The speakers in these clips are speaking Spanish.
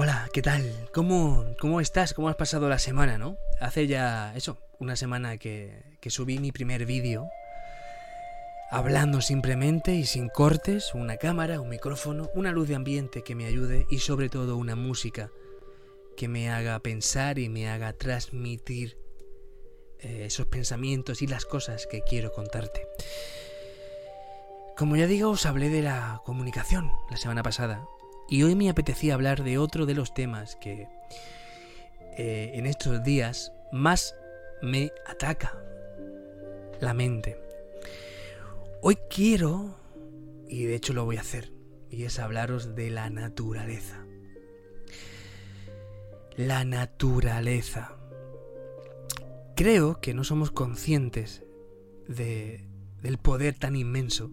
Hola, ¿qué tal? ¿Cómo, ¿Cómo estás? ¿Cómo has pasado la semana, no? Hace ya, eso, una semana que, que subí mi primer vídeo hablando simplemente y sin cortes, una cámara, un micrófono, una luz de ambiente que me ayude y sobre todo una música que me haga pensar y me haga transmitir eh, esos pensamientos y las cosas que quiero contarte. Como ya digo, os hablé de la comunicación la semana pasada y hoy me apetecía hablar de otro de los temas que eh, en estos días más me ataca, la mente. Hoy quiero, y de hecho lo voy a hacer, y es hablaros de la naturaleza. La naturaleza. Creo que no somos conscientes de, del poder tan inmenso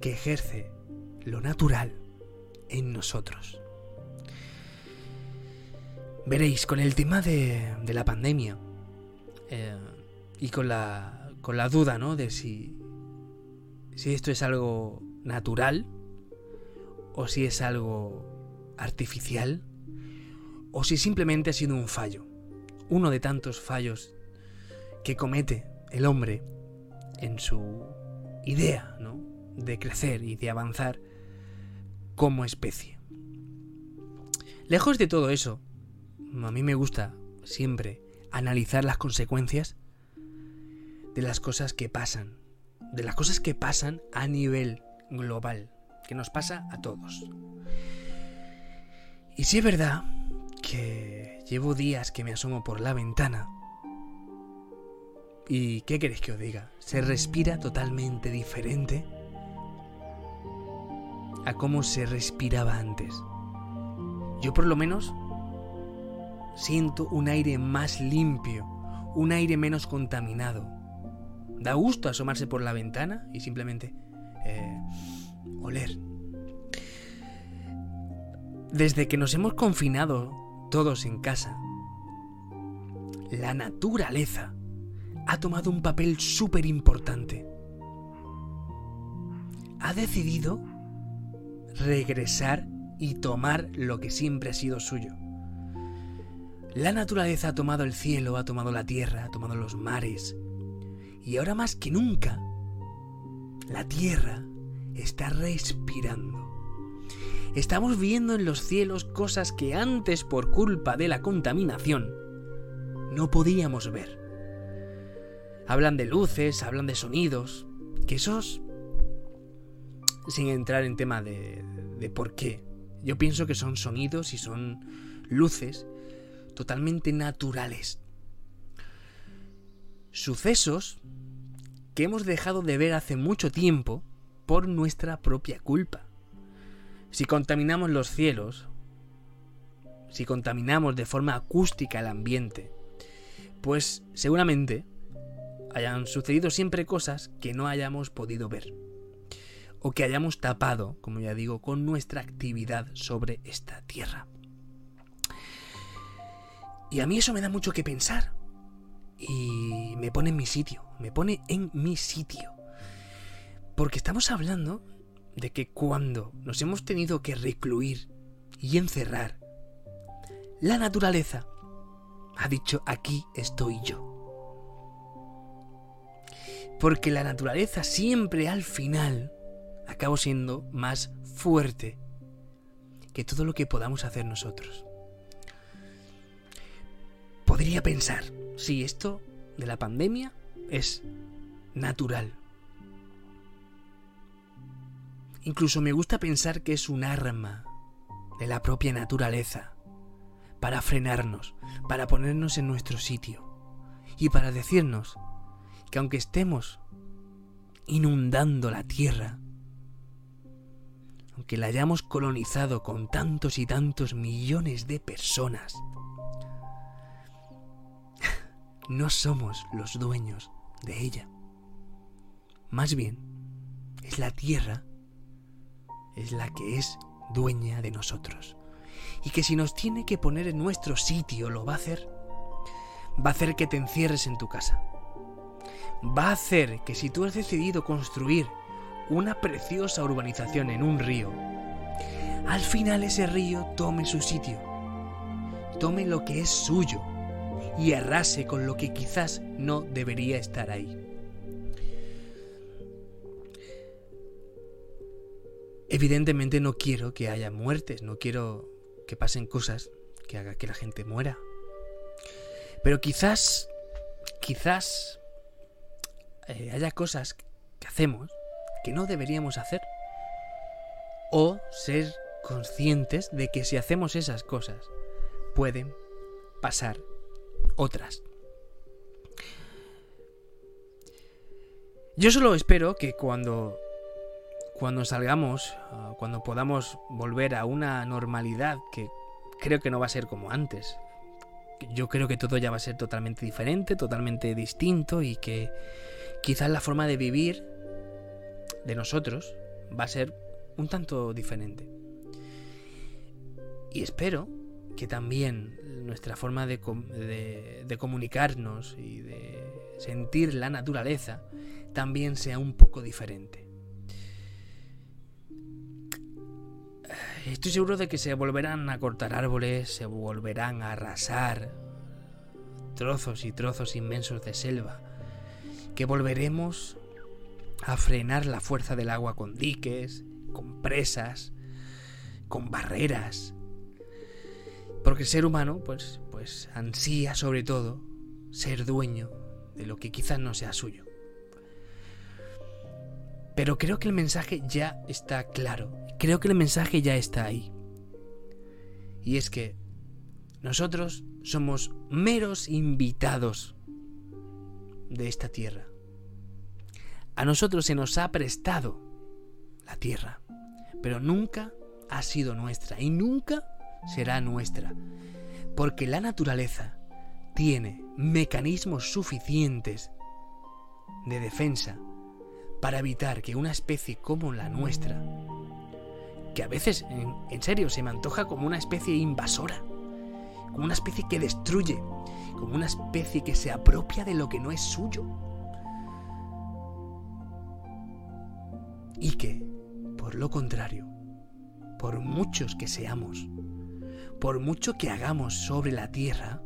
que ejerce lo natural en nosotros. Veréis, con el tema de, la pandemia eh, y con la con la duda, ¿no? De si, si esto es algo natural o si es algo artificial o si simplemente ha sido un fallo. Uno de tantos fallos que comete el hombre en su idea. De crecer y de avanzar como especie. Lejos de todo eso, a mí me gusta siempre analizar las consecuencias de las cosas que pasan, de las cosas que pasan a nivel global, que nos pasa a todos. Y si es verdad que llevo días que me asomo por la ventana y ¿qué queréis que os diga? Se respira totalmente diferente a cómo se respiraba antes. Yo por lo menos siento un aire más limpio, un aire menos contaminado, Da gusto asomarse por la ventana y simplemente eh, oler. Desde que nos hemos confinado todos en casa, la naturaleza ha tomado un papel súper importante. Ha decidido regresar y tomar lo que siempre ha sido suyo. La naturaleza ha tomado el cielo, ha tomado la tierra, ha tomado los mares, y ahora más que nunca, la Tierra está respirando. Estamos viendo en los cielos cosas que antes por culpa de la contaminación no podíamos ver. Hablan de luces, hablan de sonidos, que esos, sin entrar en tema de, por qué, yo pienso que son sonidos y son luces totalmente naturales. Sucesos que hemos dejado de ver hace mucho tiempo por nuestra propia culpa. Si contaminamos los cielos, si contaminamos de forma acústica el ambiente, pues seguramente hayan sucedido siempre cosas que no hayamos podido ver o que hayamos tapado, como ya digo, con nuestra actividad sobre esta tierra. Y a mí eso me da mucho que pensar, y me pone en mi sitio, me pone en mi sitio. Porque estamos hablando de que cuando nos hemos tenido que recluir y encerrar, la naturaleza ha dicho aquí estoy yo. Porque la naturaleza siempre al final acaba siendo más fuerte que todo lo que podamos hacer nosotros. Podría pensar, Sí, esto de la pandemia es natural. Incluso me gusta pensar que es un arma de la propia naturaleza para frenarnos, para ponernos en nuestro sitio y para decirnos que aunque estemos inundando la tierra, aunque la hayamos colonizado con tantos y tantos millones de personas, no somos los dueños de ella. Más bien, es la tierra, es la que es dueña de nosotros. Y que si nos tiene que poner en nuestro sitio, lo va a hacer. Va a hacer que te encierres en tu casa. Va a hacer que si tú has decidido construir una preciosa urbanización en un río, al final ese río tome su sitio, tome lo que es suyo y arrase con lo que quizás no debería estar ahí. Evidentemente no quiero que haya muertes, no quiero que pasen cosas que haga que la gente muera. Pero quizás, quizás eh, haya cosas que hacemos que no deberíamos hacer. O ser conscientes de que si hacemos esas cosas, pueden pasar otras. Yo solo espero que cuando cuando salgamos, ah, cuando podamos volver a una normalidad que creo que no va a ser como antes. Yo creo que todo ya va a ser totalmente diferente, totalmente distinto y que quizás la forma de vivir de nosotros va a ser un tanto diferente. Y espero que también nuestra forma de, comunicarnos y de sentir la naturaleza también sea un poco diferente. Estoy seguro de que se volverán a cortar árboles, se volverán a arrasar trozos y trozos inmensos de selva, que volveremos a frenar la fuerza del agua con diques, con presas, con barreras. Porque el ser humano, pues, pues ansía sobre todo ser dueño de lo que quizás no sea suyo. Pero creo que el mensaje ya está claro. Creo que el mensaje ya está ahí. Y es que nosotros somos meros invitados de esta tierra. A nosotros se nos ha prestado la tierra, pero nunca ha sido nuestra y nunca será nuestra, porque la naturaleza tiene mecanismos suficientes de defensa para evitar que una especie como la nuestra, que a veces, en, serio, se me antoja como una especie invasora, como una especie que destruye, como una especie que se apropia de lo que no es suyo, Y que, por lo contrario, por muchos que seamos, por mucho que hagamos sobre la tierra,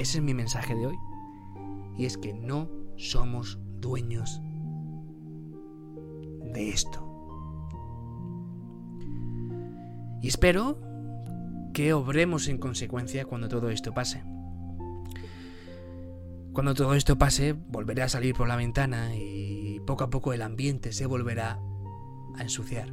ese es mi mensaje de hoy. Y es que no somos dueños de esto. Y espero que obremos en consecuencia cuando todo esto pase. Cuando todo esto pase, volveré a salir por la ventana y poco a poco el ambiente se volverá a ensuciar.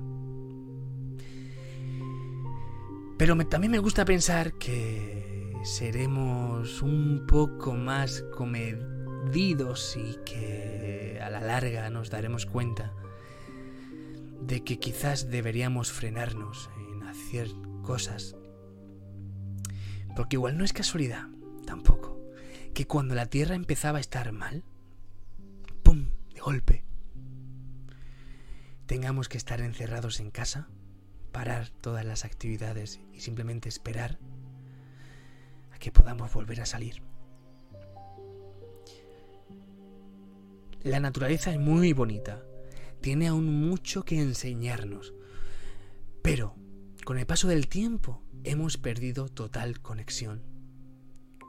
Pero también me gusta pensar que seremos un poco más comedidos y que a la larga nos daremos cuenta de que quizás deberíamos frenarnos en hacer cosas. Porque igual no es casualidad, tampoco, que cuando la Tierra empezaba a estar mal, ¡pum! de golpe, tengamos que estar encerrados en casa, parar todas las actividades y simplemente esperar a que podamos volver a salir. La naturaleza es muy bonita, tiene aún mucho que enseñarnos, pero con el paso del tiempo hemos perdido total conexión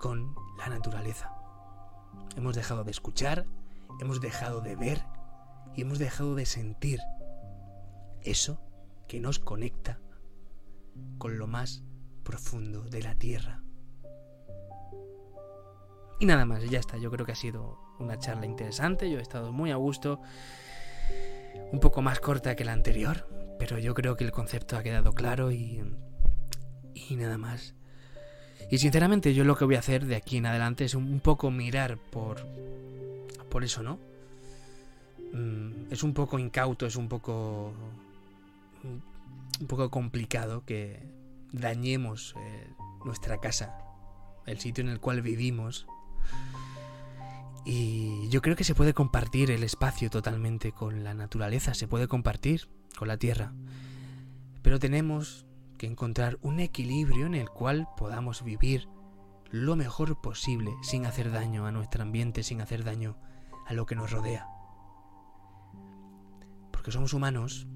con la naturaleza. Hemos dejado de escuchar, hemos dejado de ver y hemos dejado de sentir eso que nos conecta con lo más profundo de la Tierra. Y nada más, ya está, yo creo que ha sido una charla interesante, yo he estado muy a gusto, un poco más corta que la anterior, pero yo creo que el concepto ha quedado claro y, y nada más. Y sinceramente yo lo que voy a hacer de aquí en adelante es un poco mirar por, por eso, ¿no? Mm, es un poco incauto, es un poco un poco complicado que dañemos eh, nuestra casa, el sitio en el cual vivimos. Y yo creo que se puede compartir el espacio totalmente con la naturaleza, se puede compartir con la tierra. Pero tenemos que encontrar un equilibrio en el cual podamos vivir lo mejor posible sin hacer daño a nuestro ambiente, sin hacer daño a lo que nos rodea. Porque somos humanos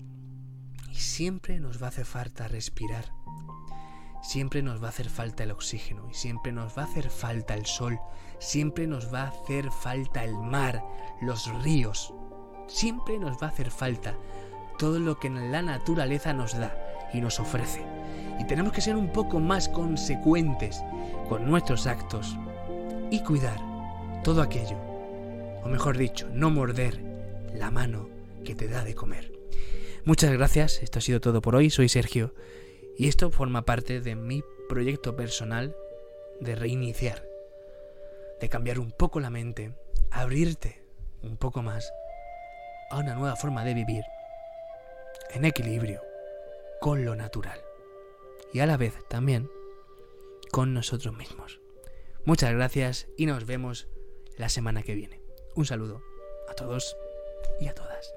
Siempre nos va a hacer falta respirar. Siempre nos va a hacer falta el oxígeno y siempre nos va a hacer falta el sol. Siempre nos va a hacer falta el mar, los ríos. Siempre nos va a hacer falta todo lo que la naturaleza nos da y nos ofrece. Y tenemos que ser un poco más consecuentes con nuestros actos y cuidar todo aquello. O mejor dicho, no morder la mano que te da de comer. Muchas gracias, esto ha sido todo por hoy, soy Sergio y esto forma parte de mi proyecto personal de reiniciar, de cambiar un poco la mente, abrirte un poco más a una nueva forma de vivir en equilibrio con lo natural y a la vez también con nosotros mismos. Muchas gracias y nos vemos la semana que viene. Un saludo a todos y a todas.